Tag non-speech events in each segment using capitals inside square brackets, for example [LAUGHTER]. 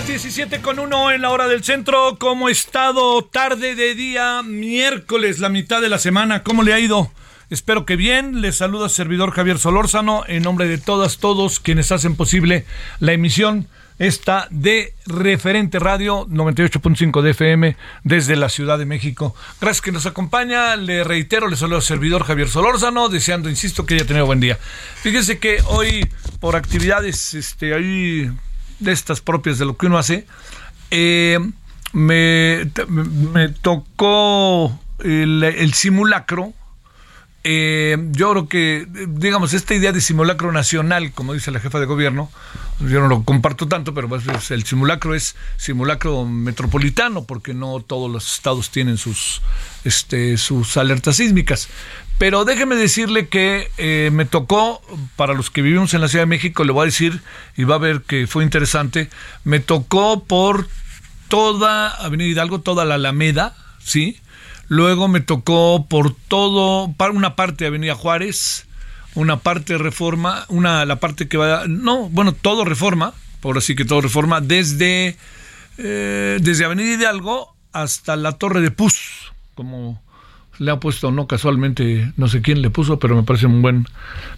Las 17 con uno en la hora del centro. ¿Cómo ha estado? Tarde de día, miércoles, la mitad de la semana. ¿Cómo le ha ido? Espero que bien. Les saluda servidor Javier Solórzano en nombre de todas, todos quienes hacen posible la emisión esta de Referente Radio 98.5 de FM desde la Ciudad de México. Gracias que nos acompaña. Le reitero, le saludo al servidor Javier Solórzano, deseando, insisto, que haya tenido buen día. Fíjese que hoy, por actividades este, ahí de estas propias de lo que uno hace, eh, me, me tocó el, simulacro. Eh, yo creo que, digamos, esta idea de simulacro nacional, como dice la jefa de gobierno, yo no lo comparto tanto, pero el simulacro es simulacro metropolitano, porque no todos los estados tienen sus, este, sus alertas sísmicas. Pero déjeme decirle que eh, me tocó, para los que vivimos en la Ciudad de México, le voy a decir, y va a ver que fue interesante, me tocó por toda Avenida Hidalgo, toda la Alameda, ¿sí? Luego me tocó por todo, una parte de Avenida Juárez, una parte de Reforma, una la parte que va, no, bueno, todo Reforma, por así que todo Reforma, desde, eh, desde Avenida Hidalgo hasta la Torre de Puz, como le ha puesto, no casualmente, no sé quién le puso, pero me parece un buen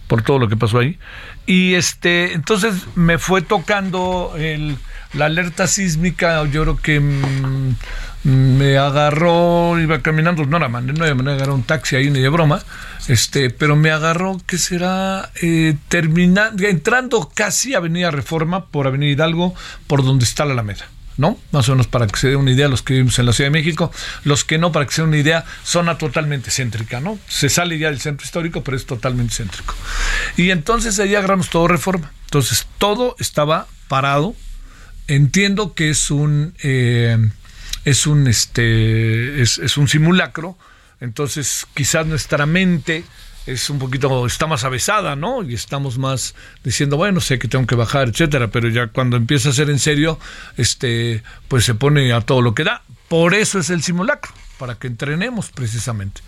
por todo lo que pasó ahí. Y este, entonces me fue tocando el, la alerta sísmica, yo creo que mm, me agarró, iba caminando, no era manera, no era manera de un taxi ahí ni de broma, este, pero me agarró, ¿qué será? Eh, terminando, entrando casi a Avenida Reforma, por Avenida Hidalgo, por donde está la Alameda. ¿No? Más o menos para que se dé una idea los que vivimos en la Ciudad de México, los que no, para que se dé una idea, zona totalmente céntrica, ¿no? Se sale ya del centro histórico, pero es totalmente céntrico. Y entonces ahí agarramos todo reforma. Entonces todo estaba parado. Entiendo que es un eh, es un este es, es un simulacro. Entonces quizás nuestra mente es un poquito, está más avesada, ¿no? Y estamos más diciendo, bueno, sé que tengo que bajar, etcétera, pero ya cuando empieza a ser en serio, este, pues se pone a todo lo que da. Por eso es el simulacro, para que entrenemos precisamente.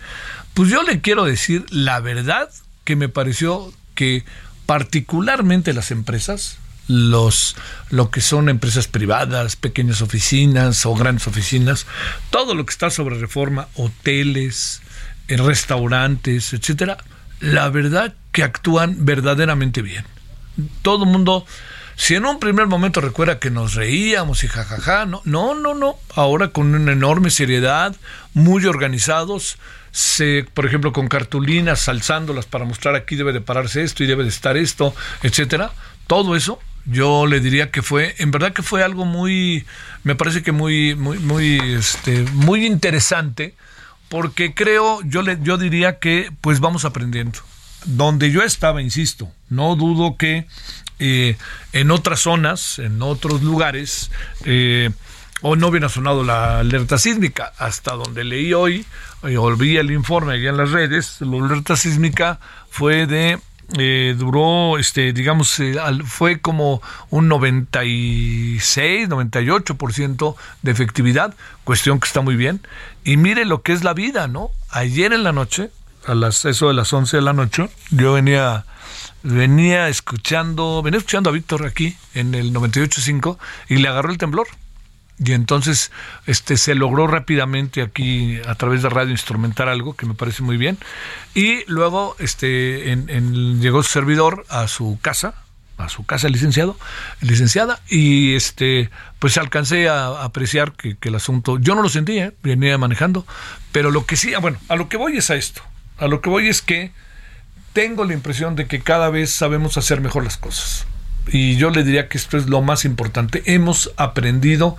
Pues yo le quiero decir la verdad que me pareció que particularmente las empresas, los lo que son empresas privadas, pequeñas oficinas o grandes oficinas, todo lo que está sobre reforma, hoteles, en restaurantes, etcétera, la verdad que actúan verdaderamente bien. Todo el mundo, si en un primer momento recuerda que nos reíamos y jajaja, no, no, no, no, ahora con una enorme seriedad, muy organizados, se, por ejemplo, con cartulinas, alzándolas para mostrar aquí debe de pararse esto y debe de estar esto, etcétera, todo eso yo le diría que fue, en verdad que fue algo muy, me parece que muy, muy, muy, este, muy interesante, porque creo, yo le, yo diría que pues vamos aprendiendo. Donde yo estaba, insisto, no dudo que eh, en otras zonas, en otros lugares, eh, o no hubiera sonado la alerta sísmica. Hasta donde leí hoy, y volví el informe allá en las redes, la alerta sísmica fue de eh, duró, este, digamos, eh, fue como un 96, 98% de efectividad, cuestión que está muy bien. Y mire lo que es la vida, ¿no? Ayer en la noche, a las, eso de las 11 de la noche, yo venía, venía escuchando, venía escuchando a Víctor aquí en el 98.5 y le agarró el temblor y entonces este se logró rápidamente aquí a través de radio instrumentar algo que me parece muy bien. Y luego este en, llegó su servidor a su casa a su casa licenciado licenciada y este pues alcancé a, apreciar que, el asunto yo no lo sentía ¿eh? venía manejando pero lo que sí ah, bueno a lo que voy es a esto. A lo que voy es que tengo la impresión de que cada vez sabemos hacer mejor las cosas y yo le diría que esto es lo más importante. Hemos aprendido,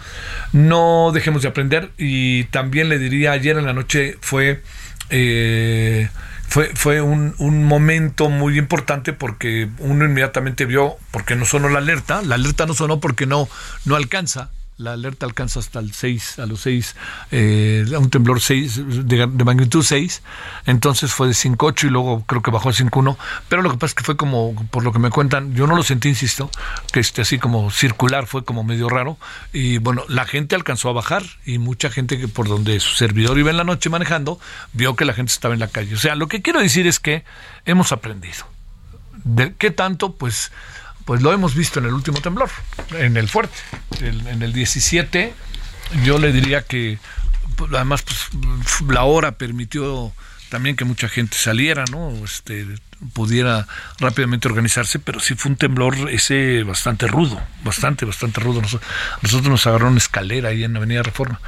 no dejemos de aprender. Y también le diría, ayer en la noche fue... Eh, fue, fue un, un, momento muy importante porque uno inmediatamente vio, porque no sonó la alerta, la alerta no sonó porque no, no alcanza, la alerta alcanza hasta el 6, a los 6, eh, un temblor 6, de, magnitud 6, entonces fue de 5.8 y luego creo que bajó a 5.1, pero lo que pasa es que fue como, por lo que me cuentan, yo no lo sentí, insisto, que este así como circular fue como medio raro, y bueno, la gente alcanzó a bajar y mucha gente que por donde su servidor iba en la noche manejando, vio que la gente estaba en la calle. O sea, lo que quiero decir es que hemos aprendido. ¿De qué tanto? Pues pues lo hemos visto en el último temblor, en el fuerte, en el 17. Yo le diría que pues, además pues, la hora permitió también que mucha gente saliera, ¿no? Este, pudiera rápidamente organizarse, pero sí fue un temblor ese bastante rudo, bastante, bastante rudo. Nosotros, nos agarró una escalera ahí en Avenida Reforma.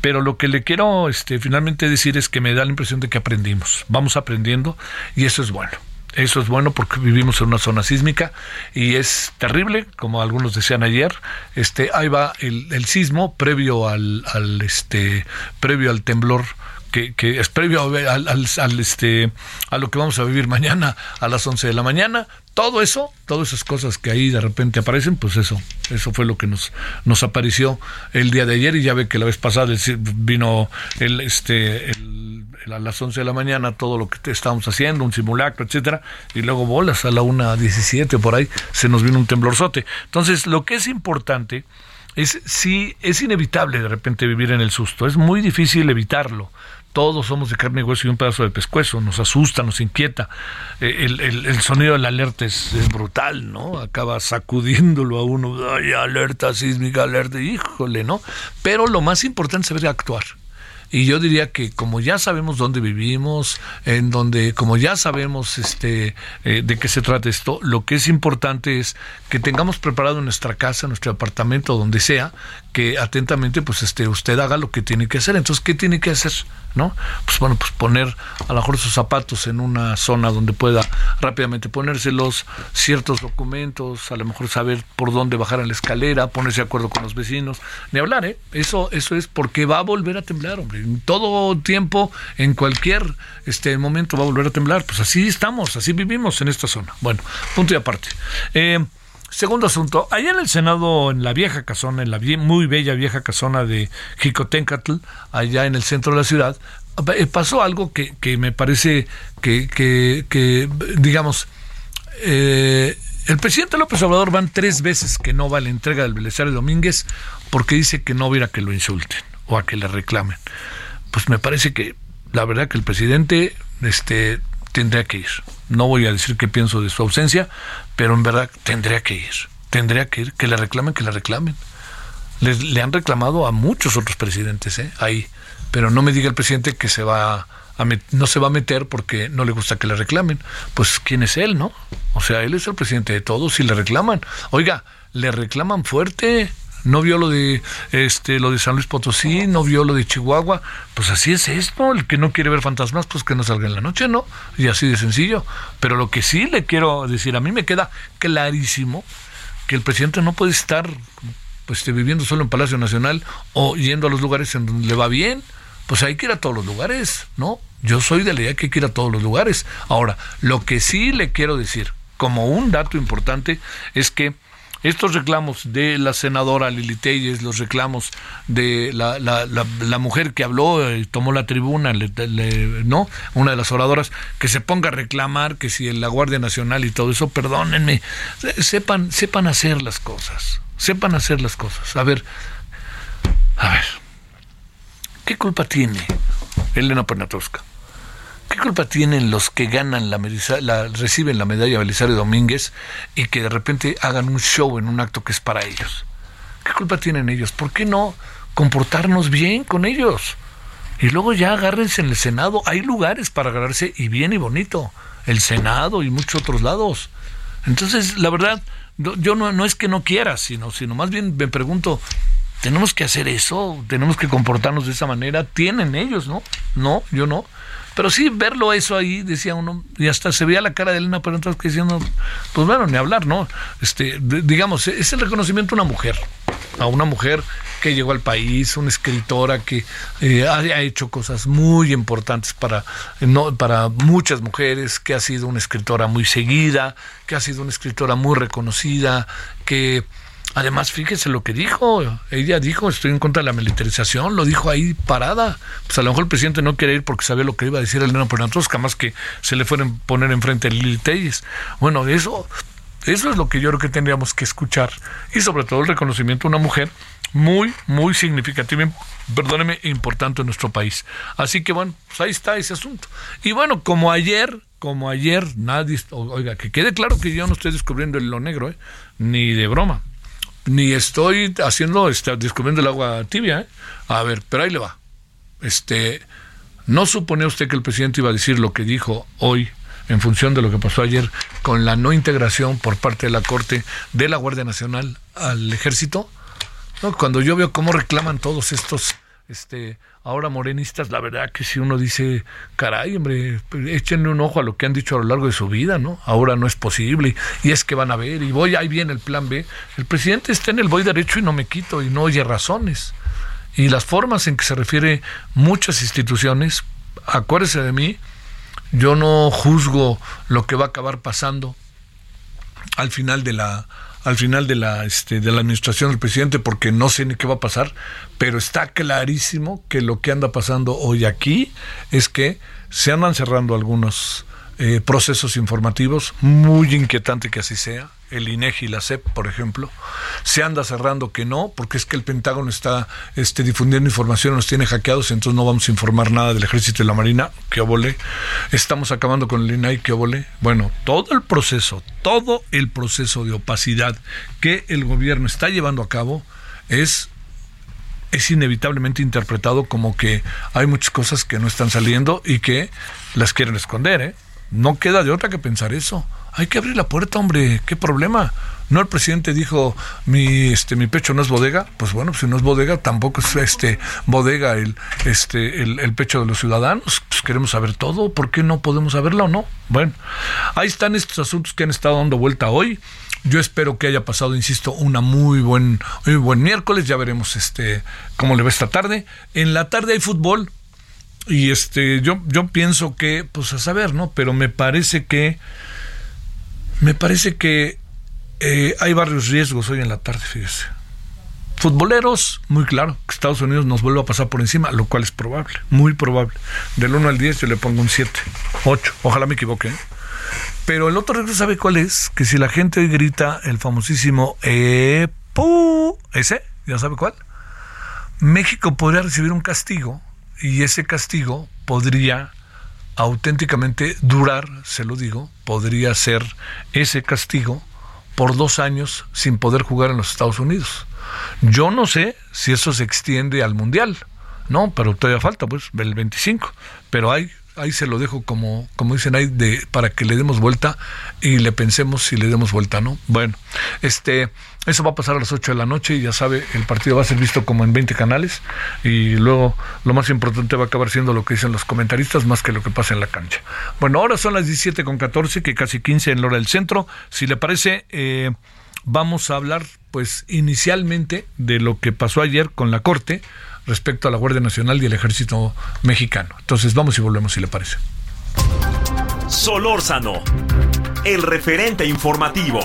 Pero lo que le quiero este, finalmente decir es que me da la impresión de que aprendimos, vamos aprendiendo y eso es bueno. Eso es bueno porque vivimos en una zona sísmica y es terrible, como algunos decían ayer. Este, ahí va el, el sismo previo al, al, este, previo al temblor que, que, es previo al, al, al, este, a lo que vamos a vivir mañana a las 11 de la mañana. Todo eso, todas esas cosas que ahí de repente aparecen, pues eso, eso fue lo que nos, nos apareció el día de ayer y ya ve que la vez pasada vino el, este, el a las 11 de la mañana todo lo que estábamos haciendo, un simulacro, etcétera, y luego bolas a la 1.17 por ahí se nos vino un temblorzote. Entonces, lo que es importante es si es inevitable de repente vivir en el susto, es muy difícil evitarlo. Todos somos de carne y hueso y un pedazo de pescuezo, nos asusta, nos inquieta. Eh, el, el, sonido de la alerta es, es, brutal, ¿no? Acaba sacudiéndolo a uno, ay, alerta sísmica, alerta, híjole, ¿no? Pero lo más importante es saber actuar y yo diría que como ya sabemos dónde vivimos, en donde como ya sabemos este eh, de qué se trata esto, lo que es importante es que tengamos preparado nuestra casa, nuestro apartamento, donde sea, que atentamente pues este usted haga lo que tiene que hacer. Entonces, ¿qué tiene que hacer? ¿No? Pues bueno, pues poner a lo mejor sus zapatos en una zona donde pueda rápidamente ponérselos, ciertos documentos, a lo mejor saber por dónde bajar a la escalera, ponerse de acuerdo con los vecinos, ni hablar, ¿eh? Eso, eso es porque va a volver a temblar, hombre. En todo tiempo, en cualquier este momento va a volver a temblar. Pues así estamos, así vivimos en esta zona. Bueno, punto y aparte. Eh, Segundo asunto, allá en el Senado, en la vieja casona, en la muy bella vieja casona de Jicotencatl, allá en el centro de la ciudad, eh, pasó algo que, me parece que, digamos, eh, el presidente López Obrador van tres veces que no va a la entrega del Belisario Domínguez porque dice que no viera que lo insulten o a que le reclamen. Pues me parece que la verdad que el presidente este, tendría que ir. No voy a decir qué pienso de su ausencia, pero en verdad tendría que ir, tendría que ir, que le reclamen, que le reclamen. le han reclamado a muchos otros presidentes ¿eh? ahí, pero no me diga el presidente que se va a no se va a meter porque no le gusta que le reclamen. Pues quién es él, ¿no? O sea, él es el presidente de todos y le reclaman. Oiga, le reclaman fuerte no vio lo de este lo de San Luis Potosí, no vio lo de Chihuahua, pues así es esto, el que no quiere ver fantasmas, pues que no salga en la noche, ¿no? Y así de sencillo. Pero lo que sí le quiero decir, a mí me queda clarísimo que el presidente no puede estar pues este, viviendo solo en Palacio Nacional o yendo a los lugares en donde le va bien. Pues hay que ir a todos los lugares, ¿no? Yo soy de la idea que hay que ir a todos los lugares. Ahora, lo que sí le quiero decir, como un dato importante, es que estos reclamos de la senadora Lili Telles, los reclamos de la, mujer que habló y tomó la tribuna, ¿no? Una de las oradoras, que se ponga a reclamar que si la Guardia Nacional y todo eso, perdónenme, sepan, sepan hacer las cosas, sepan hacer las cosas. A ver, a ver, ¿qué culpa tiene Elena Poniatowska? ¿Qué culpa tienen los que ganan la, la, reciben la medalla Belisario Domínguez y que de repente hagan un show en un acto que es para ellos? ¿Qué culpa tienen ellos? ¿Por qué no comportarnos bien con ellos? Y luego ya agárrense en el Senado. Hay lugares para agarrarse y bien y bonito. El Senado y muchos otros lados. Entonces, la verdad, yo no, no es que no quiera, sino, sino más bien me pregunto, ¿tenemos que hacer eso? ¿Tenemos que comportarnos de esa manera? ¿Tienen ellos, no? No, yo no. Pero sí, verlo eso ahí, decía uno, y hasta se veía la cara de Elena pero entonces diciendo, pues bueno, ni hablar, ¿no? Este, digamos, es el reconocimiento a una mujer, a una mujer que llegó al país, una escritora que eh, ha, hecho cosas muy importantes para, no, para muchas mujeres, que ha sido una escritora muy seguida, que ha sido una escritora muy reconocida, que Además, fíjese lo que dijo. Ella dijo, estoy en contra de la militarización, lo dijo ahí parada. Pues a lo mejor el presidente no quiere ir porque sabía lo que iba a decir Elena Poniatowska, más que se le fueran poner enfrente a Lili Telles. Bueno, eso, eso es lo que yo creo que tendríamos que escuchar. Y sobre todo el reconocimiento a una mujer muy, muy significativa, perdóneme, importante en nuestro país. Así que bueno, pues ahí está ese asunto. Y bueno, como ayer, como ayer, nadie, oiga, que quede claro que yo no estoy descubriendo el lo negro, ¿eh? ni de broma ni estoy haciendo, este, descubriendo el agua tibia. ¿eh? A ver, pero ahí le va. Este, ¿no supone usted que el presidente iba a decir lo que dijo hoy en función de lo que pasó ayer con la no integración por parte de la Corte de la Guardia Nacional al ejército? ¿No? Cuando yo veo cómo reclaman todos estos este, ahora morenistas, la verdad que si uno dice, caray, hombre, échenle un ojo a lo que han dicho a lo largo de su vida, ¿no? Ahora no es posible, y es que van a ver, y voy, ahí viene el plan B. El presidente está en el voy derecho y no me quito, y no oye razones. Y las formas en que se refiere muchas instituciones, acuérdese de mí, yo no juzgo lo que va a acabar pasando al final de la al final de la, este, de la administración del presidente porque no sé ni qué va a pasar, pero está clarísimo que lo que anda pasando hoy aquí es que se andan cerrando algunos eh, procesos informativos, muy inquietante que así sea, el INEGI y la CEP, por ejemplo, se anda cerrando que no, porque es que el Pentágono está este, difundiendo información, nos tiene hackeados, entonces no vamos a informar nada del Ejército y la Marina, que obole. Estamos acabando con el INAI, que obole. Bueno, todo el proceso, todo el proceso de opacidad que el gobierno está llevando a cabo es es inevitablemente interpretado como que hay muchas cosas que no están saliendo y que las quieren esconder, ¿eh? No queda de otra que pensar eso. Hay que abrir la puerta, hombre. ¿Qué problema? No el presidente dijo mi este mi pecho no es bodega, pues bueno, si no es bodega tampoco es este bodega el este el, pecho de los ciudadanos. Pues queremos saber todo, ¿por qué no podemos saberlo no? Bueno, ahí están estos asuntos que han estado dando vuelta hoy. Yo espero que haya pasado, insisto, una muy buen muy buen miércoles, ya veremos este cómo le va esta tarde. En la tarde hay fútbol, y este, yo, yo pienso que, pues a saber, ¿no? Pero me parece que, me parece que eh, hay varios riesgos hoy en la tarde, fíjese. Futboleros, muy claro, que Estados Unidos nos vuelva a pasar por encima, lo cual es probable, muy probable. Del 1 al 10 yo le pongo un 7, 8, ojalá me equivoque. ¿eh? Pero el otro riesgo, ¿sabe cuál es? Que si la gente grita el famosísimo EPU, ese, ¿ya sabe cuál? México podría recibir un castigo y ese castigo podría auténticamente durar, se lo digo, podría ser ese castigo por dos años sin poder jugar en los Estados Unidos. Yo no sé si eso se extiende al Mundial, no, pero todavía falta, pues, el 25, pero hay ahí se lo dejo como, como dicen ahí, de, para que le demos vuelta y le pensemos si le demos vuelta, ¿no? Bueno, este, eso va a pasar a las 8 de la noche y ya sabe, el partido va a ser visto como en 20 canales y luego lo más importante va a acabar siendo lo que dicen los comentaristas más que lo que pasa en la cancha. Bueno, ahora son las 17 con 14, que casi 15 en la hora del centro. Si le parece, eh, vamos a hablar pues inicialmente de lo que pasó ayer con la Corte respecto a la Guardia Nacional y el Ejército Mexicano. Entonces vamos y volvemos si le parece. Solórzano, el referente informativo.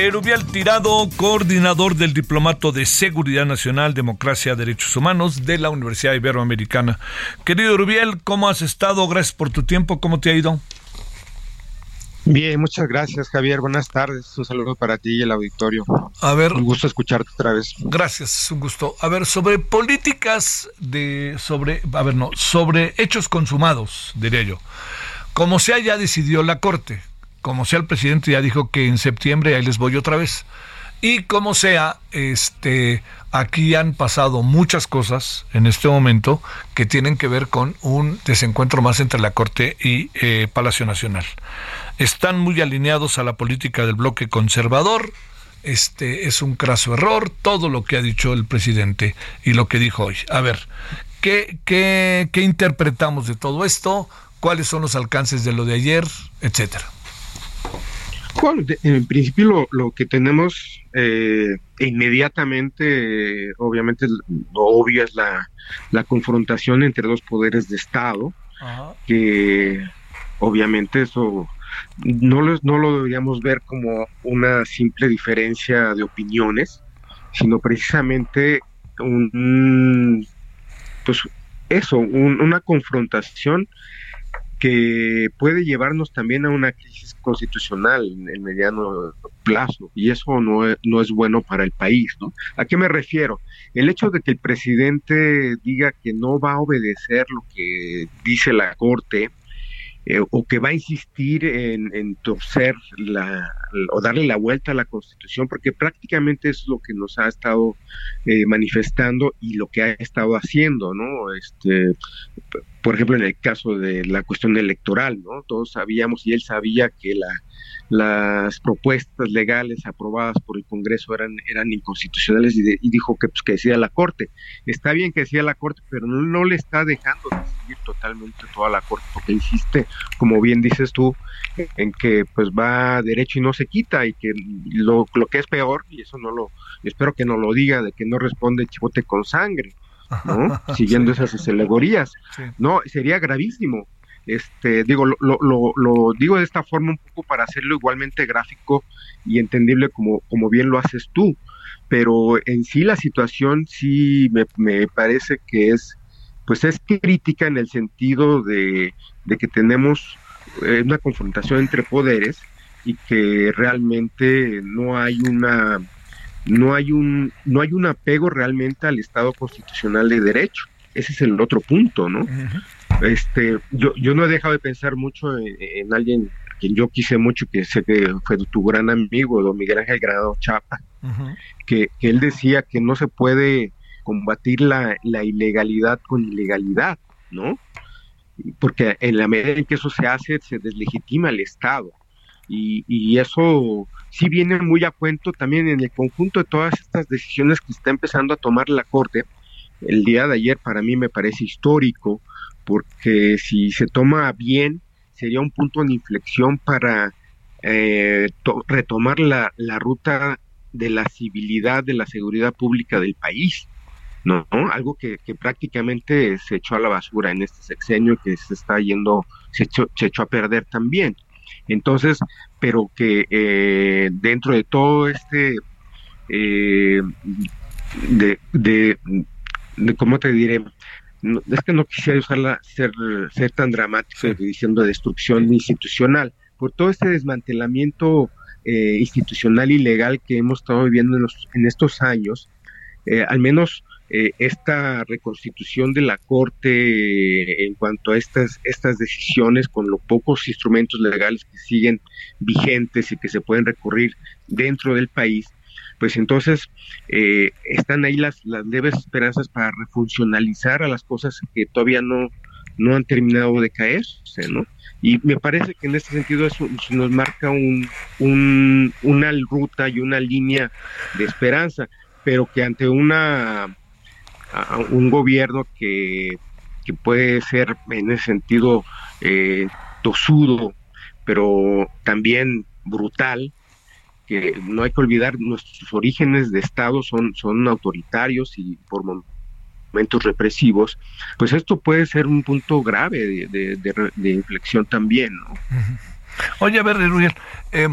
Erubiel Tirado, coordinador del Diplomato de Seguridad Nacional, Democracia, Derechos Humanos de la Universidad Iberoamericana. Querido Erubiel, ¿cómo has estado? Gracias por tu tiempo. ¿Cómo te ha ido? Bien, muchas gracias, Javier. Buenas tardes. Un saludo para ti y el auditorio. A ver, un gusto escucharte otra vez. Gracias, es un gusto. A ver, sobre políticas de sobre, a ver, no, sobre hechos consumados, diría yo. Como sea ya decidió la Corte, como sea el presidente ya dijo que en septiembre ahí les voy otra vez. Y como sea, este, aquí han pasado muchas cosas en este momento que tienen que ver con un desencuentro más entre la Corte y eh, Palacio Nacional. Están muy alineados a la política del bloque conservador. Este es un craso error todo lo que ha dicho el presidente y lo que dijo hoy. A ver, ¿qué, qué, qué interpretamos de todo esto? ¿Cuáles son los alcances de lo de ayer? Etcétera. Bueno, en principio lo, lo que tenemos eh, inmediatamente, obviamente, lo obvio es la, la, confrontación entre dos poderes de Estado, Ajá. que obviamente eso no lo, no lo deberíamos ver como una simple diferencia de opiniones, sino precisamente un, pues eso, un, una confrontación que puede llevarnos también a una crisis constitucional en el mediano plazo y eso no es, no es bueno para el país, ¿no? ¿A qué me refiero? El hecho de que el presidente diga que no va a obedecer lo que dice la Corte eh, o que va a insistir en, torcer la, o darle la vuelta a la Constitución, porque prácticamente es lo que nos ha estado eh, manifestando y lo que ha estado haciendo, ¿no? Este, por ejemplo, en el caso de la cuestión electoral, ¿no? Todos sabíamos y él sabía que la, las propuestas legales aprobadas por el Congreso eran, eran inconstitucionales y, dijo que, pues, que decía la Corte. Está bien que decía la Corte, pero no, no, le está dejando decidir totalmente toda la Corte, porque insiste, como bien dices tú, en que pues va derecho y no se quita y que lo, lo que es peor, y eso no lo, espero que no lo diga, de que no responde chivote con sangre. ¿No? [LAUGHS] siguiendo sí. esas alegorías. Sí. No, sería gravísimo. Este, digo, lo, lo, lo, digo de esta forma un poco para hacerlo igualmente gráfico y entendible como, como bien lo haces tú, pero en sí la situación sí me, me parece que es, pues es crítica en el sentido de, de que tenemos eh, una confrontación entre poderes y que realmente no hay una no hay un no hay un apego realmente al Estado constitucional de derecho. Ese es el otro punto, ¿no? Uh -huh. Este, yo, yo no he dejado de pensar mucho en, en, alguien quien yo quise mucho, que sé que fue tu gran amigo, don Miguel Ángel Granado Chapa, uh -huh. que, que, él decía que no se puede combatir la, la ilegalidad con ilegalidad, ¿no? Porque en la medida en que eso se hace, se deslegitima el Estado. Y, eso sí viene muy a cuento también en el conjunto de todas estas decisiones que está empezando a tomar la Corte. El día de ayer para mí me parece histórico porque si se toma bien sería un punto de inflexión para eh, retomar la, la, ruta de la civilidad, de la seguridad pública del país. ¿no? Algo que, que, prácticamente se echó a la basura en este sexenio que se está yendo, se echó, se echó a perder también. Entonces, pero que eh, dentro de todo este, eh, de, de, de, ¿cómo te diré? No, es que no quisiera usarla, ser, ser tan dramático sí. diciendo destrucción institucional, por todo este desmantelamiento eh, institucional y legal que hemos estado viviendo en, los, en estos años, eh, al menos eh, esta reconstitución de la Corte en cuanto a estas, estas decisiones con los pocos instrumentos legales que siguen vigentes y que se pueden recurrir dentro del país, pues entonces eh, están ahí las, las leves esperanzas para refuncionalizar a las cosas que todavía no, no han terminado de caerse, ¿no? Y me parece que en este sentido eso nos marca un, un, una ruta y una línea de esperanza, pero que ante una a un gobierno que, que, puede ser en ese sentido eh, tosudo, pero también brutal, que no hay que olvidar nuestros orígenes de Estado son, son autoritarios y por momentos represivos, pues esto puede ser un punto grave de, inflexión también. ¿no? Oye, a ver, eh,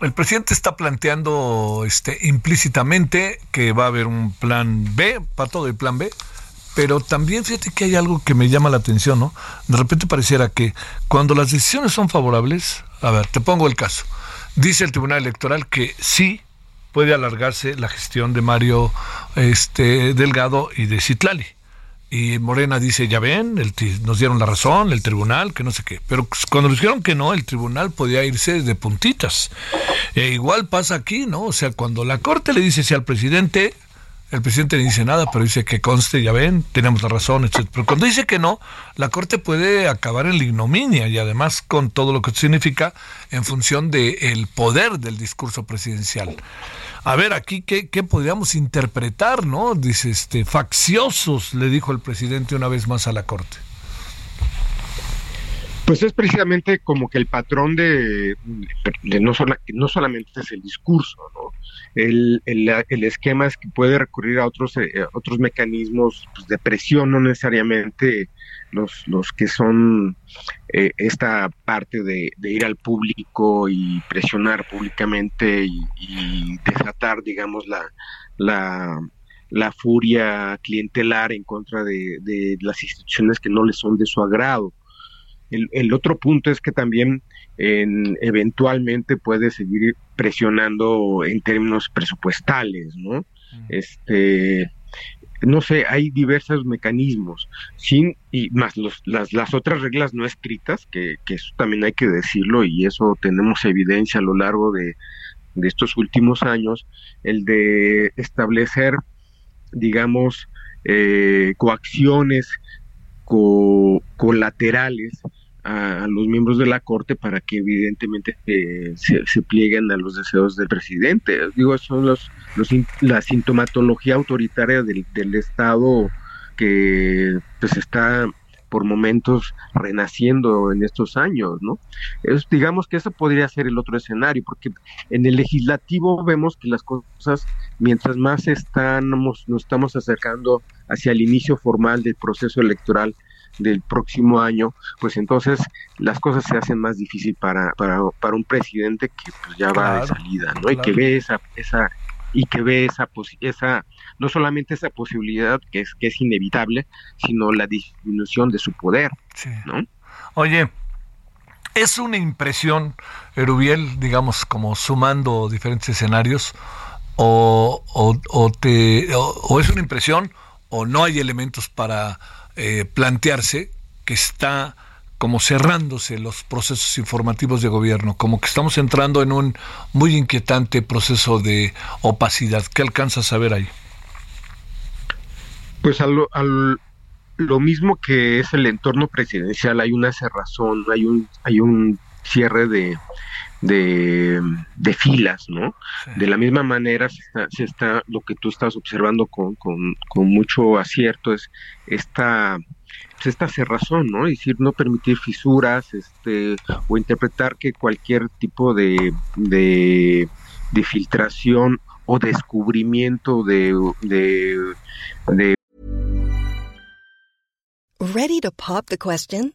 el presidente está planteando este, implícitamente que va a haber un plan B, para todo el plan B, pero también fíjate que hay algo que me llama la atención, ¿no? De repente pareciera que cuando las decisiones son favorables, a ver, te pongo el caso, dice el Tribunal Electoral que sí puede alargarse la gestión de Mario este, Delgado y de Citlali. Y Morena dice, ya ven, el, nos dieron la razón, el tribunal, que no sé qué. Pero cuando dijeron que no, el tribunal podía irse de puntitas. E igual pasa aquí, ¿no? O sea, cuando la Corte le dice sí al presidente, el presidente no dice nada, pero dice que conste, ya ven, tenemos la razón, etc. Pero cuando dice que no, la Corte puede acabar en la ignominia y además con todo lo que significa en función del poder del discurso presidencial. A ver, aquí, ¿qué, ¿qué, podríamos interpretar, no? Dice, este, facciosos, le dijo el presidente una vez más a la Corte. Pues es precisamente como que el patrón de, no, no solamente es el discurso, ¿no? El, el, esquema es que puede recurrir a otros, eh, otros mecanismos pues, de presión, no necesariamente los, los que son eh, esta parte de, ir al público y presionar públicamente y, desatar, digamos, la, la, furia clientelar en contra de, de las instituciones que no les son de su agrado. El, otro punto es que también eventualmente puede seguir presionando en términos presupuestales, ¿no? Este, no sé, hay diversos mecanismos, sin y más los, las, las otras reglas no escritas, que, que eso también hay que decirlo y eso tenemos evidencia a lo largo de, de estos últimos años, el de establecer, digamos, eh, coacciones colaterales a, los miembros de la Corte para que evidentemente eh, se, plieguen a los deseos del presidente. Digo, son los, los la sintomatología autoritaria del, del Estado que pues está por momentos renaciendo en estos años, ¿no? Es, digamos que eso podría ser el otro escenario, porque en el legislativo vemos que las cosas, mientras más estamos, nos estamos acercando hacia el inicio formal del proceso electoral del próximo año, pues entonces las cosas se hacen más difícil para, para, para un presidente que pues ya va de salida, ¿no? Y que ve esa, esa, y que ve esa, esa, no solamente esa posibilidad que es, que es inevitable, sino la disminución de su poder, ¿no? Oye, es una impresión, Erubiel, digamos, como sumando diferentes escenarios, o, o, o te, o es una impresión, o no hay elementos para eh, plantearse que está como cerrándose los procesos informativos de gobierno, como que estamos entrando en un muy inquietante proceso de opacidad. ¿Qué alcanzas a ver ahí? Pues al, lo mismo que es el entorno presidencial, hay una cerrazón, hay un, hay un cierre de, de, de filas, ¿no? De la misma manera se está, se está, lo que tú estás observando con, con, con mucho acierto es esta pues esta cerrazón, ¿no? Es decir, no permitir fisuras, este, o interpretar que cualquier tipo de, de, de filtración o descubrimiento de, de, de Ready to pop the question?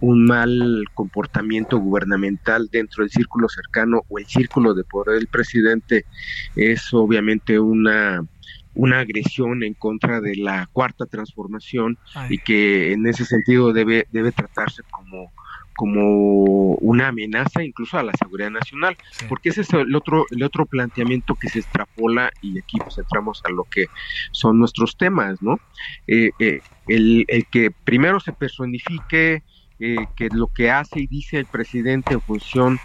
Un mal comportamiento gubernamental dentro del círculo cercano o el círculo de poder del presidente es obviamente una una agresión en contra de la cuarta transformación y que en ese sentido debe debe tratarse como como una amenaza incluso a la seguridad nacional, porque ese es el otro el otro planteamiento que se extrapola y aquí pues entramos a lo que son nuestros temas, ¿no? Eh, eh, el, el, que primero se personifique eh, que lo que hace y dice el presidente en función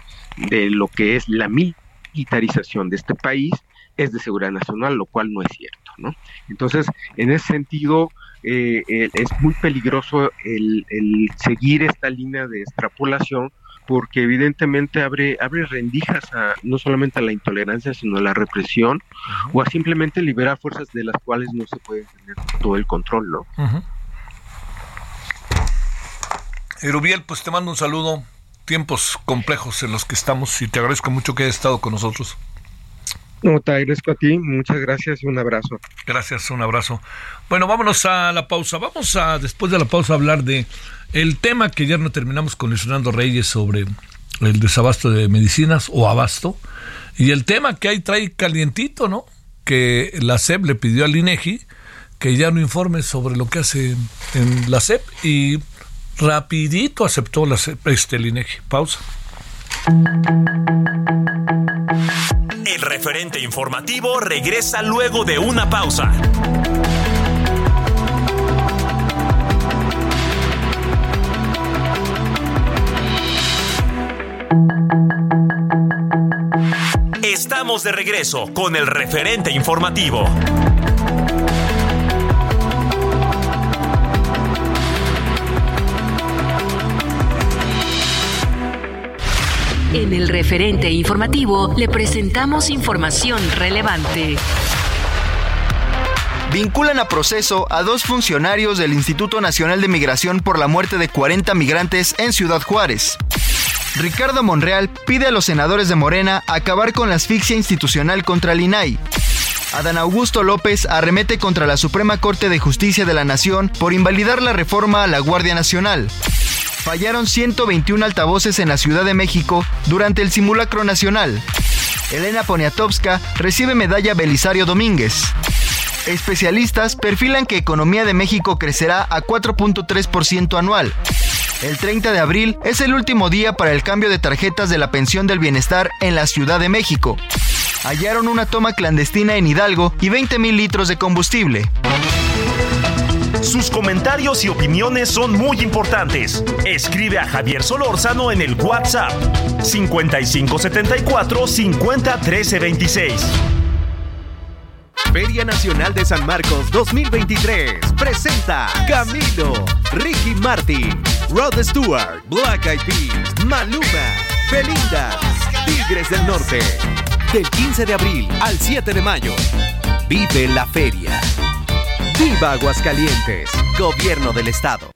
de lo que es la militarización de este país es de seguridad nacional, lo cual no es cierto, ¿no? Entonces, en ese sentido, eh, es muy peligroso el, seguir esta línea de extrapolación porque evidentemente abre, abre rendijas a, no solamente a la intolerancia, sino a la represión, o a simplemente liberar fuerzas de las cuales no se puede tener todo el control, ¿no? Erubiel, pues te mando un saludo. Tiempos complejos en los que estamos y te agradezco mucho que hayas estado con nosotros. No, te agradezco a ti, muchas gracias y un abrazo. Gracias, un abrazo. Bueno, vámonos a la pausa. Vamos a, después de la pausa, hablar de el tema que ayer no terminamos con Luis Fernando Reyes sobre el desabasto de medicinas o abasto. Y el tema que ahí trae calientito, ¿no? Que la SEP le pidió al INEGI que ya no informe sobre lo que hace en la SEP y rapidito aceptó la este. Pausa. El referente informativo regresa luego de una pausa. Estamos de regreso con el referente informativo. En el referente informativo le presentamos información relevante. Vinculan a proceso a dos funcionarios del Instituto Nacional de Migración por la muerte de 40 migrantes en Ciudad Juárez. Ricardo Monreal pide a los senadores de Morena acabar con la asfixia institucional contra el INAI. Adán Augusto López arremete contra la Suprema Corte de Justicia de la Nación por invalidar la reforma a la Guardia Nacional. Fallaron 121 altavoces en la Ciudad de México durante el simulacro nacional. Elena Poniatowska recibe medalla Belisario Domínguez. Especialistas perfilan que economía de México crecerá a 4.3% anual. El 30 de abril es el último día para el cambio de tarjetas de la pensión del bienestar en la Ciudad de México. Hallaron una toma clandestina en Hidalgo y 20 mil litros de combustible. Sus comentarios y opiniones son muy importantes. Escribe a Javier Solórzano en el WhatsApp 5574 50 Feria Nacional de San Marcos 2023 presenta Camilo, Ricky Martin, Rod Stewart, Black Eyed Peas, Maluma, Belinda, Tigres del Norte. Del 15 de abril al 7 de mayo. Vive la feria. Viva Aguascalientes, Gobierno del Estado.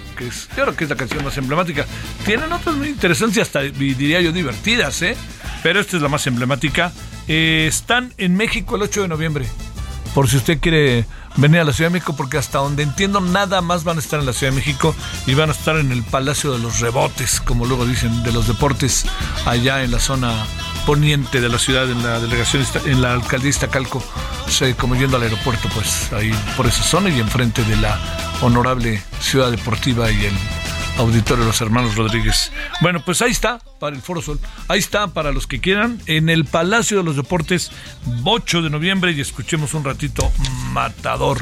que yo creo que es la canción más emblemática. Tienen otras muy interesantes y hasta diría yo divertidas, ¿eh? Pero esta es la más emblemática. Eh, están en México el 8 de noviembre. Por si usted quiere venir a la Ciudad de México, porque hasta donde entiendo, nada más van a estar en la Ciudad de México y van a estar en el Palacio de los Rebotes, como luego dicen, de los deportes, allá en la zona poniente de la ciudad, en la delegación, en la alcaldía Calco, como yendo al aeropuerto, pues ahí por esa zona y enfrente de la honorable ciudad deportiva y el auditorio de los hermanos Rodríguez. Bueno, pues ahí está para el Foro Sol. Ahí está para los que quieran en el Palacio de los Deportes, 8 de noviembre y escuchemos un ratito Matador.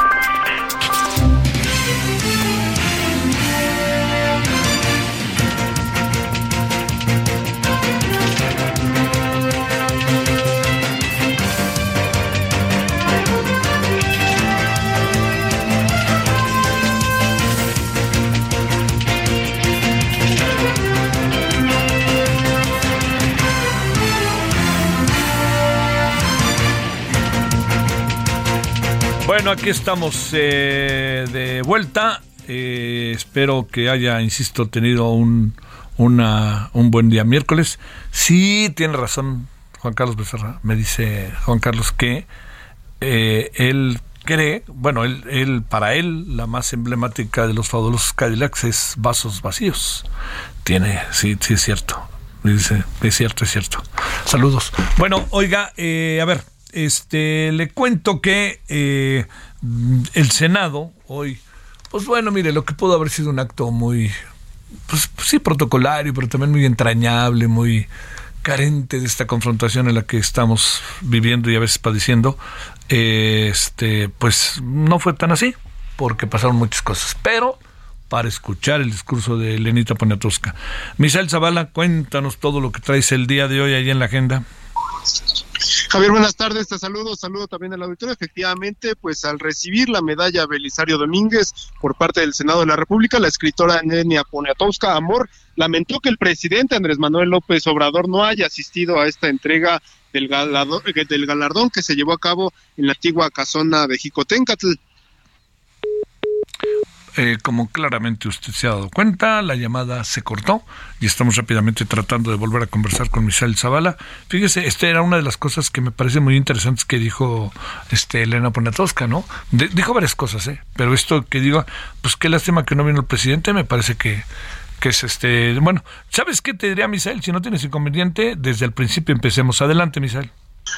Bueno, aquí estamos eh, de vuelta. Eh, espero que haya, insisto, tenido un, un buen día miércoles. Sí, tiene razón Juan Carlos Becerra. Me dice Juan Carlos que eh, él cree, bueno, él, para él, la más emblemática de los fabulosos Cadillacs es vasos vacíos. Tiene, sí, sí es cierto. Dice, es cierto, es cierto. Saludos. Bueno, oiga, a ver, este, le cuento que eh, el Senado hoy, pues bueno, mire, lo que pudo haber sido un acto muy, pues, sí, protocolario, pero también muy entrañable, muy carente de esta confrontación en la que estamos viviendo y a veces padeciendo, este, pues no fue tan así, porque pasaron muchas cosas, pero para escuchar el discurso de Lenita Poniatowska. Misael Zavala, cuéntanos todo lo que traes el día de hoy ahí en la agenda. Javier, buenas tardes, te saludo, saludo también al auditorio. Efectivamente, pues al recibir la medalla Belisario Domínguez por parte del Senado de la República, la escritora Nenia Poniatowska Amor lamentó que el presidente Andrés Manuel López Obrador no haya asistido a esta entrega del galardón, del galardón que se llevó a cabo en la antigua casona de Jicotencatl. Eh, como claramente usted se ha dado cuenta, la llamada se cortó y estamos rápidamente tratando de volver a conversar con Misael Zavala. Fíjese, esta era una de las cosas que me parece muy interesantes que dijo este Elena Ponatosca, ¿no? dijo varias cosas, ¿eh? Pero esto que diga, pues qué lástima que no vino el presidente, me parece que que es este, bueno, ¿sabes qué te diría Misael? Si no tienes inconveniente, desde el principio empecemos. Adelante, Misael.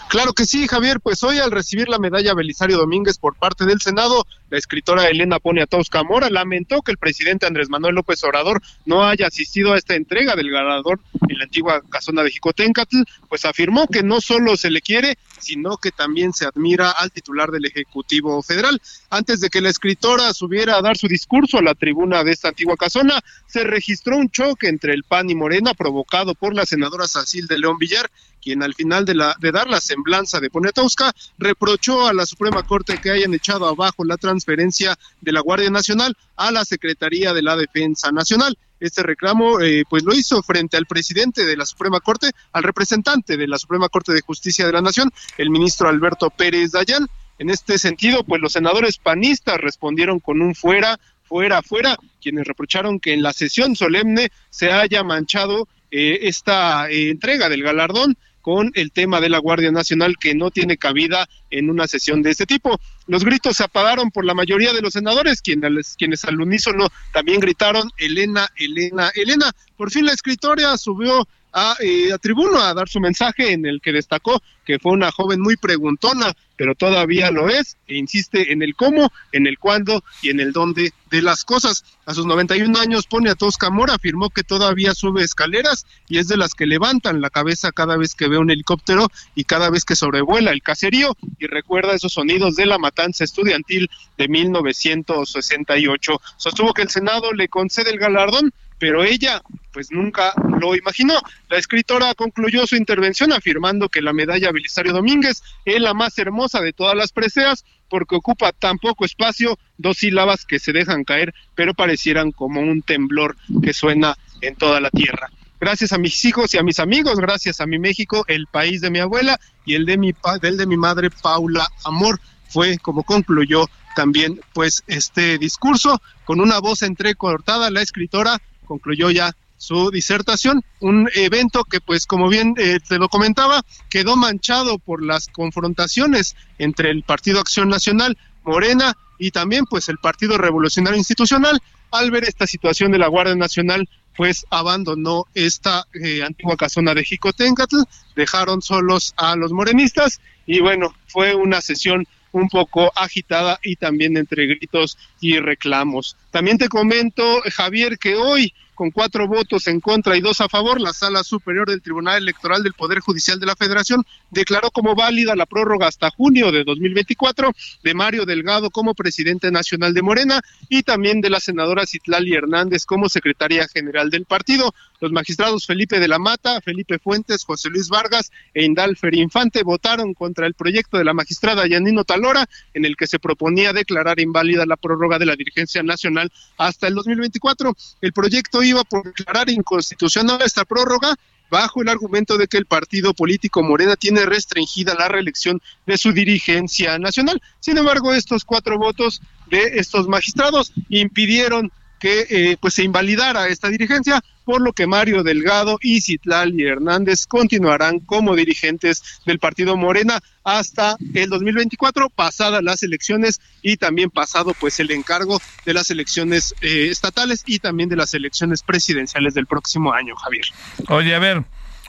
Claro que sí, Javier. Pues hoy al recibir la medalla Belisario Domínguez por parte del Senado, la escritora Elena Poniatowska Mora lamentó que el presidente Andrés Manuel López Obrador no haya asistido a esta entrega del ganador en la antigua casona de Jicotencatl, pues afirmó que no solo se le quiere, sino que también se admira al titular del Ejecutivo Federal. Antes de que la escritora subiera a dar su discurso a la tribuna de esta antigua casona, se registró un choque entre el PAN y Morena provocado por la senadora Sacil de León Villar, quien al final de, la, de dar la semblanza de Poniatowska reprochó a la Suprema Corte que hayan echado abajo la transferencia de la Guardia Nacional a la Secretaría de la Defensa Nacional. Este reclamo eh, pues lo hizo frente al presidente de la Suprema Corte, al representante de la Suprema Corte de Justicia de la Nación, el ministro Alberto Pérez Dayán. En este sentido, pues los senadores panistas respondieron con un fuera, fuera, fuera, quienes reprocharon que en la sesión solemne se haya manchado eh, esta eh, entrega del galardón con el tema de la Guardia Nacional que no tiene cabida en una sesión de este tipo. Los gritos se apagaron por la mayoría de los senadores, quienes, quienes al unísono también gritaron Elena, Elena, Elena. Por fin la escritora subió a, eh, a a dar su mensaje en el que destacó que fue una joven muy preguntona, pero todavía lo es, e insiste en el cómo, en el cuándo y en el dónde de las cosas. A sus 91 años pone a Tosca Mora, afirmó que todavía sube escaleras y es de las que levantan la cabeza cada vez que ve un helicóptero y cada vez que sobrevuela el caserío y recuerda esos sonidos de la matanza estudiantil de 1968. Sostuvo que el Senado le concede el galardón pero ella pues nunca lo imaginó. La escritora concluyó su intervención afirmando que la medalla Belisario Domínguez es la más hermosa de todas las preseas porque ocupa tan poco espacio, dos sílabas que se dejan caer, pero parecieran como un temblor que suena en toda la tierra. Gracias a mis hijos y a mis amigos, gracias a mi México, el país de mi abuela y el de mi, del de mi madre Paula Amor, fue como concluyó también pues este discurso con una voz entrecortada la escritora concluyó ya su disertación, un evento que pues como bien eh, te lo comentaba, quedó manchado por las confrontaciones entre el Partido Acción Nacional, Morena y también pues el Partido Revolucionario Institucional. Al ver esta situación de la Guardia Nacional, pues abandonó esta eh, antigua casona de Jicotencatl, dejaron solos a los morenistas y bueno, fue una sesión un poco agitada y también entre gritos y reclamos. También te comento, Javier, que hoy con cuatro votos en contra y dos a favor, la Sala Superior del Tribunal Electoral del Poder Judicial de la Federación declaró como válida la prórroga hasta junio de 2024 de Mario Delgado como presidente nacional de Morena y también de la senadora Citlali Hernández como secretaria general del partido. Los magistrados Felipe de la Mata, Felipe Fuentes, José Luis Vargas e Indalfer Infante votaron contra el proyecto de la magistrada Yanino Talora, en el que se proponía declarar inválida la prórroga de la dirigencia nacional hasta el 2024. El proyecto iba por declarar inconstitucional esta prórroga bajo el argumento de que el partido político Morena tiene restringida la reelección de su dirigencia nacional. Sin embargo, estos cuatro votos de estos magistrados impidieron que eh, pues se invalidara esta dirigencia, por lo que Mario Delgado y Citlali Hernández continuarán como dirigentes del partido Morena hasta el 2024, pasadas las elecciones y también pasado pues el encargo de las elecciones eh, estatales y también de las elecciones presidenciales del próximo año, Javier. Oye, a ver,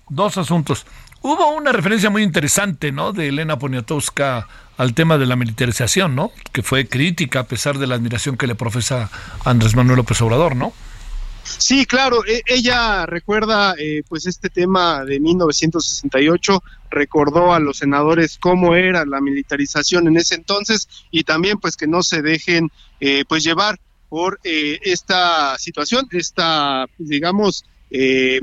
dos asuntos. Hubo una referencia muy interesante, ¿no? De Elena Poniatowska al tema de la militarización, ¿no? Que fue crítica a pesar de la admiración que le profesa Andrés Manuel López Obrador, ¿no? Sí, claro, e, ella recuerda eh, pues este tema de 1968, recordó a los senadores cómo era la militarización en ese entonces y también pues que no se dejen eh, pues llevar por eh, esta situación, esta digamos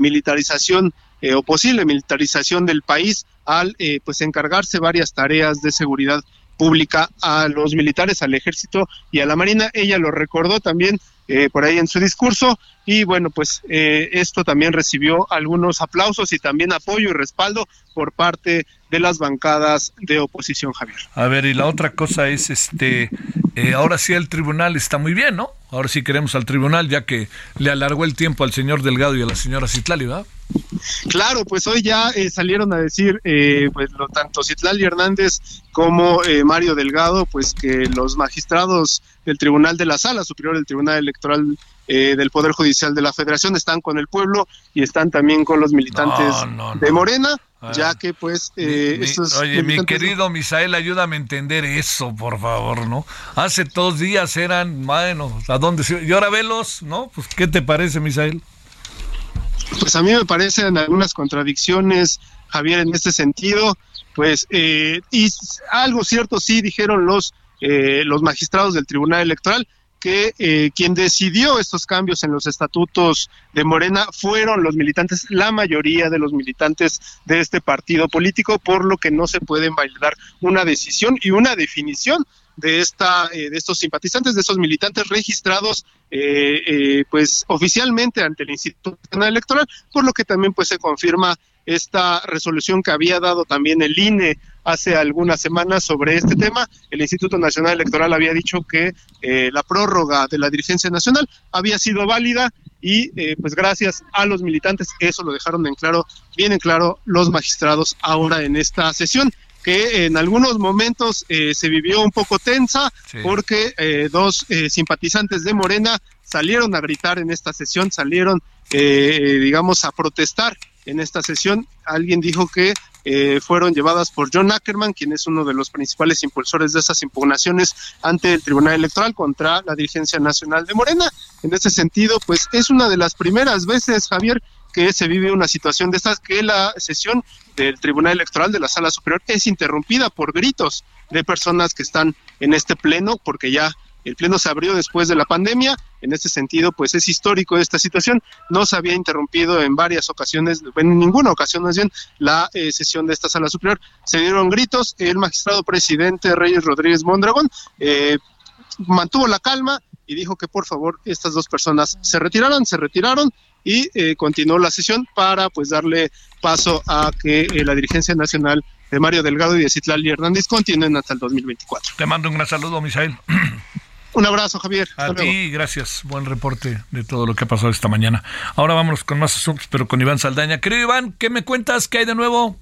militarización o posible militarización del país al pues encargarse varias tareas de seguridad pública a los militares, al ejército y a la marina. Ella lo recordó también eh, por ahí en su discurso y bueno, pues eh, esto también recibió algunos aplausos y también apoyo y respaldo por parte de las bancadas de oposición, Javier. A ver, y la otra cosa es, este, eh, ahora sí el tribunal está muy bien, ¿no? Ahora sí queremos al tribunal, ya que le alargó el tiempo al señor Delgado y a la señora Citlali, ¿verdad? Claro, pues hoy ya eh, salieron a decir, eh, pues lo, tanto Citlali Hernández como Mario Delgado, pues que los magistrados del Tribunal de la Sala Superior del Tribunal Electoral del Poder Judicial de la Federación están con el pueblo y están también con los militantes de Morena ya que pues eh, Oye, mi querido Misael, ayúdame a entender eso, por favor, ¿no? Hace dos días eran, bueno, ¿a dónde se... Y ahora velos, ¿no? Pues, ¿qué te parece, Misael? Pues a mí me parecen algunas contradicciones, Javier, en este sentido, pues, eh, y algo cierto sí dijeron los, eh, los magistrados del Tribunal Electoral, que eh, quien decidió estos cambios en los estatutos de Morena fueron los militantes, la mayoría de los militantes de este partido político, por lo que no se puede invalidar una decisión y una definición de esta eh, de estos simpatizantes de estos militantes registrados eh, pues oficialmente ante el Instituto Electoral por lo que también pues se confirma esta resolución que había dado también el INE hace algunas semanas sobre este tema. El Instituto Nacional Electoral había dicho que eh, la prórroga de la dirigencia nacional había sido válida y eh, pues gracias a los militantes eso lo dejaron en claro, bien en claro los magistrados ahora en esta sesión que en algunos momentos eh, se vivió un poco tensa porque dos simpatizantes de Morena salieron a gritar en esta sesión, salieron, digamos, a protestar en esta sesión. Alguien dijo que eh, fueron llevadas por John Ackerman, quien es uno de los principales impulsores de esas impugnaciones ante el Tribunal Electoral contra la dirigencia nacional de Morena. En ese sentido, pues es una de las primeras veces, Javier, que se vive una situación de estas, que la sesión del Tribunal Electoral de la Sala Superior es interrumpida por gritos de personas que están en este pleno, porque ya el pleno se abrió después de la pandemia. En ese sentido, pues es histórico esta situación. No se había interrumpido en varias ocasiones, en ninguna ocasión más bien, la eh, sesión de esta sala superior. Se dieron gritos. El magistrado presidente Reyes Rodríguez Mondragón eh, mantuvo la calma y dijo que por favor estas dos personas se retiraran, se retiraron y eh, continuó la sesión para pues darle paso a que la dirigencia nacional de Mario Delgado y de Citlali Hernández continúen hasta el 2024. Te mando un gran saludo, Misael. [CLEARS THROAT] Un abrazo, Javier. A ti, gracias. Buen reporte de todo lo que ha pasado esta mañana. Ahora vámonos con más asuntos, pero con Iván Saldaña. Querido Iván, ¿qué me cuentas? ¿Qué hay de nuevo?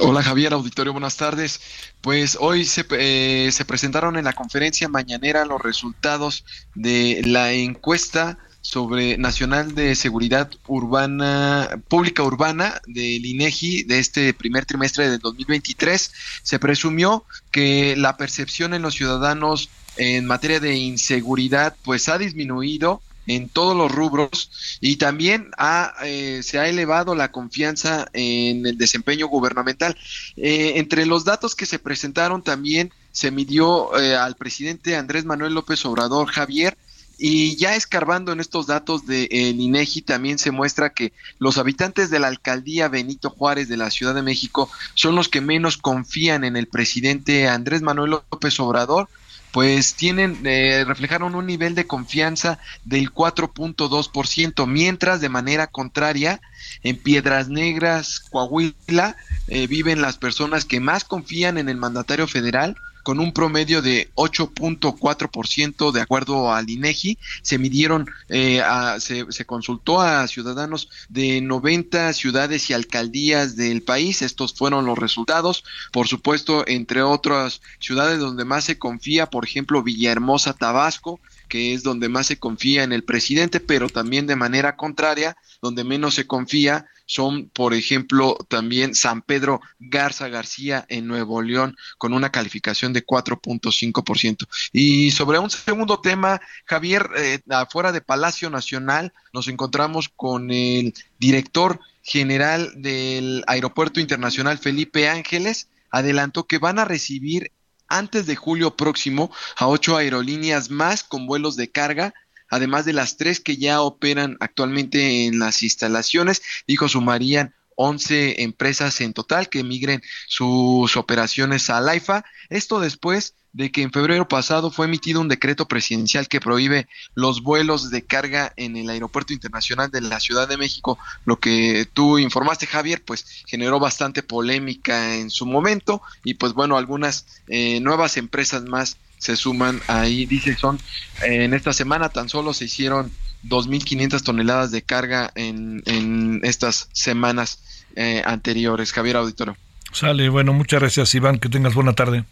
Hola Javier, auditorio, buenas tardes. Pues hoy se, eh, se presentaron en la conferencia mañanera los resultados de la encuesta sobre Nacional de Seguridad Urbana, Pública Urbana del INEGI de este primer trimestre del 2023. Se presumió que la percepción en los ciudadanos en materia de inseguridad pues ha disminuido en todos los rubros y también ha, eh, se ha elevado la confianza en el desempeño gubernamental. Eh, entre los datos que se presentaron también se midió eh, al presidente Andrés Manuel López Obrador Javier y ya escarbando en estos datos de, INEGI también se muestra que los habitantes de la alcaldía Benito Juárez de la Ciudad de México son los que menos confían en el presidente Andrés Manuel López Obrador pues tienen, eh, reflejaron un nivel de confianza del 4.2%, mientras de manera contraria, en Piedras Negras, Coahuila, eh, viven las personas que más confían en el mandatario federal, con un promedio de 8.4% de acuerdo al INEGI. Se midieron, eh, se, se, consultó a ciudadanos de 90 ciudades y alcaldías del país. Estos fueron los resultados. Por supuesto, entre otras ciudades donde más se confía, por ejemplo, Villahermosa, Tabasco, que es donde más se confía en el presidente, pero también de manera contraria, donde menos se confía son, por ejemplo, también San Pedro Garza García en Nuevo León con una calificación de 4.5%. Y sobre un segundo tema, Javier, eh, afuera de Palacio Nacional nos encontramos con el director general del Aeropuerto Internacional Felipe Ángeles, adelantó que van a recibir antes de julio próximo a ocho aerolíneas más con vuelos de carga además de las tres que ya operan actualmente en las instalaciones, dijo sumarían 11 empresas en total que emigren sus operaciones a LAIFA. Esto después de que en febrero pasado fue emitido un decreto presidencial que prohíbe los vuelos de carga en el Aeropuerto Internacional de la Ciudad de México. Lo que tú informaste, Javier, pues generó bastante polémica en su momento y pues bueno, algunas eh, nuevas empresas más se suman ahí, dice, son en esta semana tan solo se hicieron 2.500 toneladas de carga en, en estas semanas eh, anteriores. Javier Auditorio. Sale, bueno, muchas gracias Iván, que tengas buena tarde.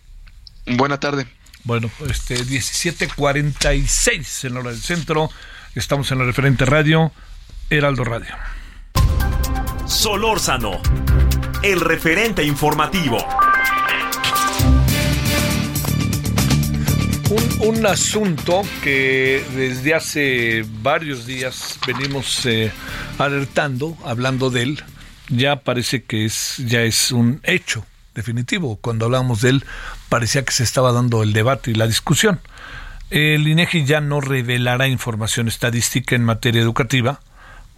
Buena tarde. Bueno, este 17:46 en la hora del centro, estamos en la referente radio, Heraldo Radio. Solórzano, el referente informativo. Un, un, asunto que desde hace varios días venimos eh, alertando, hablando de él, ya parece que es, ya es un hecho definitivo. Cuando hablamos de él, parecía que se estaba dando el debate y la discusión. El INEGI ya no revelará información estadística en materia educativa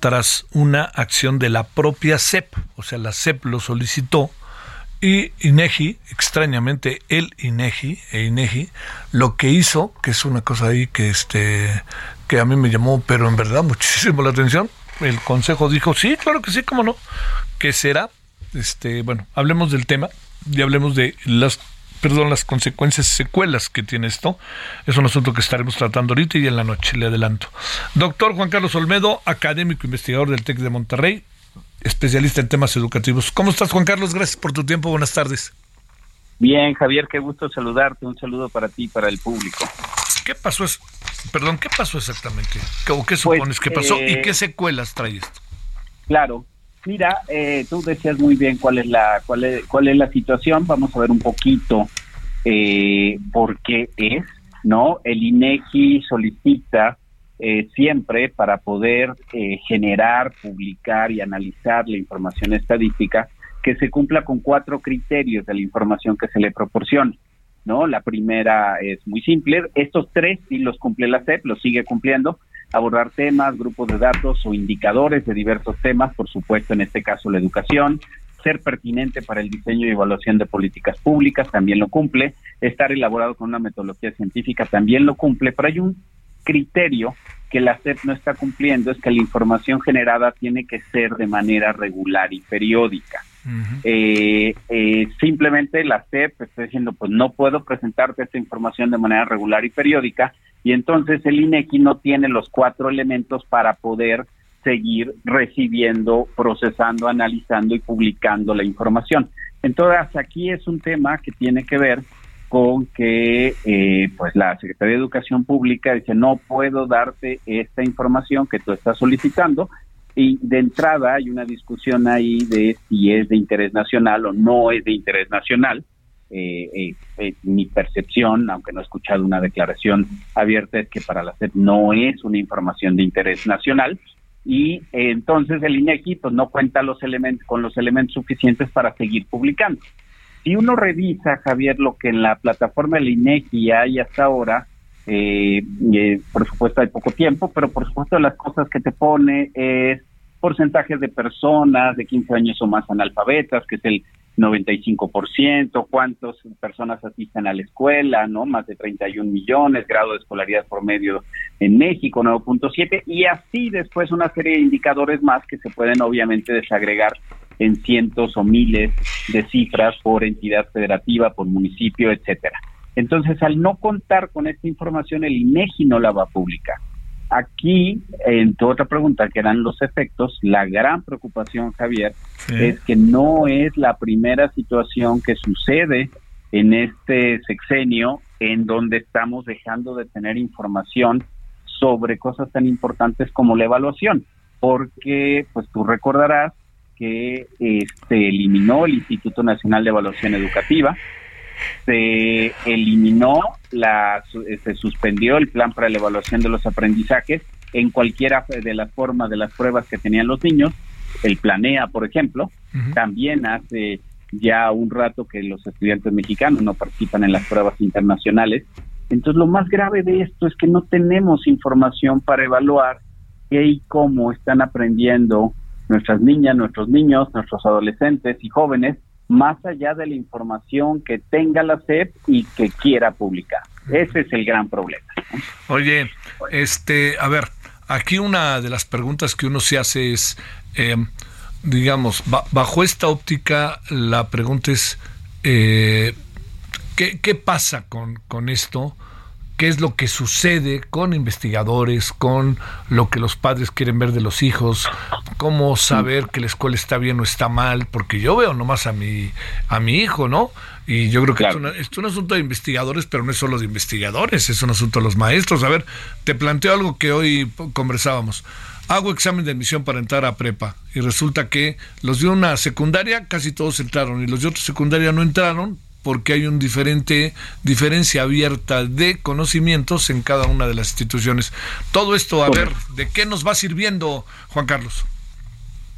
tras una acción de la propia CEP, o sea, la CEP lo solicitó y INEGI, extrañamente, el INEGI e INEGI, lo que hizo, que es una cosa ahí que este que a mí me llamó, pero en verdad [LAUGHS] muchísimo la atención, el consejo dijo, sí, claro que sí, cómo no, que será, este, bueno, hablemos del tema y hablemos de las perdón, las consecuencias, secuelas que tiene esto. Es un asunto que estaremos tratando ahorita y en la noche, le adelanto. Doctor Juan Carlos Olmedo, académico investigador del TEC de Monterrey, especialista en temas educativos. ¿Cómo estás, Juan Carlos? Gracias por tu tiempo. Buenas tardes. Bien, Javier, qué gusto saludarte. Un saludo para ti y para el público. ¿Qué pasó? Perdón, ¿qué pasó exactamente? ¿O qué supones que pasó y eh, qué secuelas trae esto? Claro. Mira, eh, tú decías muy bien cuál es la cuál es, cuál es la situación. Vamos a ver un poquito eh, por qué es, ¿no? El INEGI solicita eh, siempre para poder eh, generar, publicar y analizar la información estadística que se cumpla con cuatro criterios de la información que se le proporciona. ¿no? La primera es muy simple, estos tres sí los cumple la CEP, los sigue cumpliendo, abordar temas, grupos de datos o indicadores de diversos temas, por supuesto en este caso la educación, ser pertinente para el diseño y evaluación de políticas públicas, también lo cumple, estar elaborado con una metodología científica, también lo cumple, pero hay un criterio que la SEP no está cumpliendo es que la información generada tiene que ser de manera regular y periódica. eh, eh, simplemente la SEP está diciendo, pues no puedo presentarte esta información de manera regular y periódica, y entonces el INEGI no tiene los cuatro elementos para poder seguir recibiendo, procesando, analizando y publicando la información. Entonces, aquí es un tema que tiene que ver con que eh, pues la Secretaría de Educación Pública dice no puedo darte esta información que tú estás solicitando y de entrada hay una discusión ahí de si es de interés nacional o no es de interés nacional. Eh, eh, mi percepción, aunque no he escuchado una declaración abierta, es que para la SEP no es una información de interés nacional. Y entonces el INEGI pues no cuenta los elementos con los elementos suficientes para seguir publicando. Si uno revisa, Javier, lo que en la plataforma del INEGI hay hasta ahora, eh, por supuesto hay poco tiempo, pero por supuesto las cosas que te pone es porcentajes de personas de 15 años o más analfabetas, que es el 95%, cuántas personas asisten a la escuela, ¿no? Más de 31 millones, grado de escolaridad promedio en México, 9.7, y así después una serie de indicadores más que se pueden obviamente desagregar en cientos o miles de cifras por entidad federativa, por municipio, etcétera. Entonces, al no contar con esta información, el INEGI no la va a publicar. Aquí, en tu otra pregunta, que eran los efectos, la gran preocupación, Javier, es que no es la primera situación que sucede en este sexenio en donde estamos dejando de tener información sobre cosas tan importantes como la evaluación, porque pues tú recordarás que este eliminó el Instituto Nacional de Evaluación Educativa, se eliminó, la, se suspendió el plan para la evaluación de los aprendizajes en cualquiera de las formas de las pruebas que tenían los niños. El Planea, por ejemplo, también hace ya un rato que los estudiantes mexicanos no participan en las pruebas internacionales. Entonces, lo más grave de esto es que no tenemos información para evaluar qué y cómo están aprendiendo nuestras niñas, nuestros niños, nuestros adolescentes y jóvenes más allá de la información que tenga la SEP y que quiera publicar. Ese es el gran problema. Oye, este, a ver, aquí una de las preguntas que uno se hace es, eh, digamos, bajo esta óptica, la pregunta es, eh, ¿qué, ¿qué, pasa con, con esto? Qué es lo que sucede con investigadores, con lo que los padres quieren ver de los hijos, cómo saber que la escuela está bien o está mal, porque yo veo nomás a mi, a mi hijo, ¿no? Y yo creo que es, un asunto de investigadores, pero no es solo de investigadores, es un asunto de los maestros. A ver, te planteo algo que hoy conversábamos. Hago examen de admisión para entrar a prepa y resulta que los de una secundaria casi todos entraron y los de otra secundaria no entraron porque hay un diferente diferencia abierta de conocimientos en cada una de las instituciones. Todo esto, a ver, ¿de qué nos va sirviendo, Juan Carlos?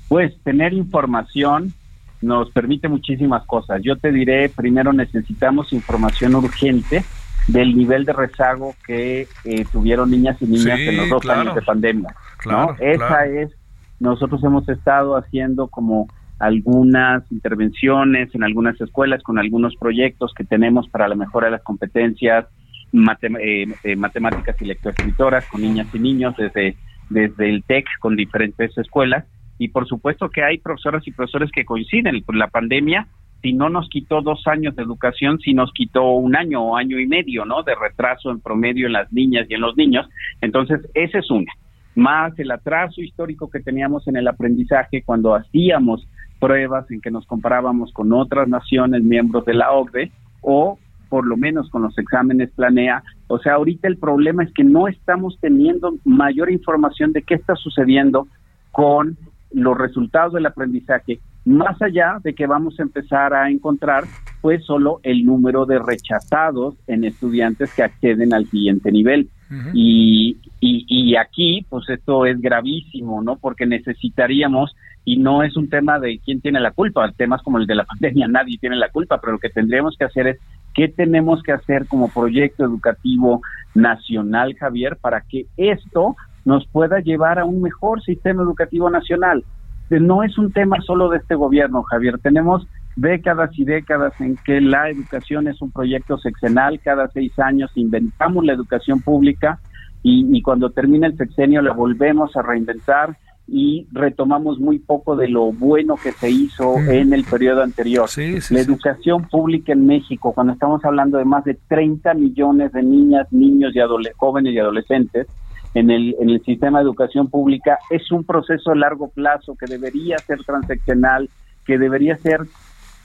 Pues tener información nos permite muchísimas cosas. Yo te diré, primero necesitamos información urgente del nivel de rezago que eh, tuvieron niñas y niñas en los dos años de pandemia. ¿no? Esa es, nosotros hemos estado haciendo como algunas intervenciones en algunas escuelas con algunos proyectos que tenemos para la mejora de las competencias eh, eh, matemáticas y lectoescritoras con niñas y niños desde, desde el TEC con diferentes escuelas. Y por supuesto que hay profesoras y profesores que coinciden. La pandemia, si no nos quitó dos años de educación, si nos quitó un año o año y medio, ¿no? De retraso en promedio en las niñas y en los niños. Entonces, ese es una. Más el atraso histórico que teníamos en el aprendizaje cuando hacíamos pruebas en que nos comparábamos con otras naciones miembros de la OCDE o por lo menos con los exámenes planea. O sea, ahorita el problema es que no estamos teniendo mayor información de qué está sucediendo con los resultados del aprendizaje, más allá de que vamos a empezar a encontrar pues solo el número de rechazados en estudiantes que acceden al siguiente nivel. y, y, y aquí pues esto es gravísimo, ¿no? Porque necesitaríamos y no es un tema de quién tiene la culpa, temas como el de la [LAUGHS] pandemia, nadie tiene la culpa, pero lo que tendríamos que hacer es qué tenemos que hacer como proyecto educativo nacional, Javier, para que esto nos pueda llevar a un mejor sistema educativo nacional. No es un tema solo de este gobierno, Javier, tenemos décadas y décadas en que la educación es un proyecto sexenal, cada seis años inventamos la educación pública y, y cuando termina el sexenio la volvemos a reinventar y retomamos muy poco de lo bueno que se hizo en el periodo anterior. la educación pública en México, cuando estamos hablando de más de 30 millones de niñas, niños y jóvenes y adolescentes en el, en el sistema de educación pública, es un proceso a largo plazo que debería ser transaccional, que debería ser,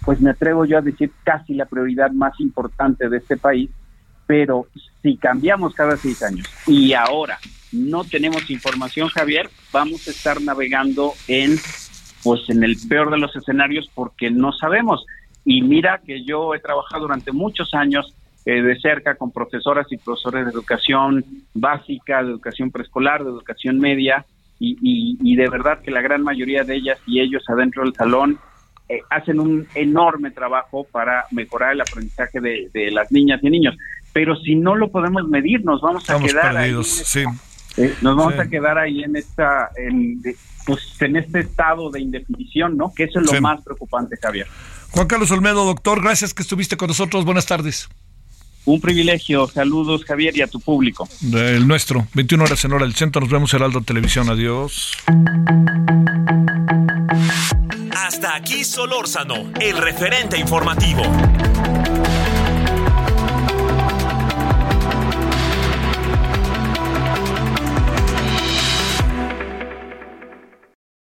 pues me atrevo yo a decir, casi la prioridad más importante de este país, pero si cambiamos cada seis años y ahora no tenemos información, Javier, vamos a estar navegando en pues en el peor de los escenarios porque no sabemos. y mira que yo he trabajado durante muchos años eh, de cerca con profesoras y profesores de educación básica, de educación preescolar, de educación media, y, de verdad que la gran mayoría de ellas y ellos adentro del salón eh, hacen un enorme trabajo para mejorar el aprendizaje de, las niñas y niños. Pero si no lo podemos medir, nos vamos a quedar ahí. Eh, nos vamos a quedar ahí en esta, en, pues, en este estado de indefinición, ¿no? Que eso es lo más preocupante, Javier. Juan Carlos Olmedo, doctor, gracias que estuviste con nosotros. Buenas tardes. Un privilegio. Saludos, Javier, y a tu público. El nuestro. 21 horas en hora del centro. Nos vemos Heraldo Televisión. Adiós. Hasta aquí Solórzano, el referente informativo.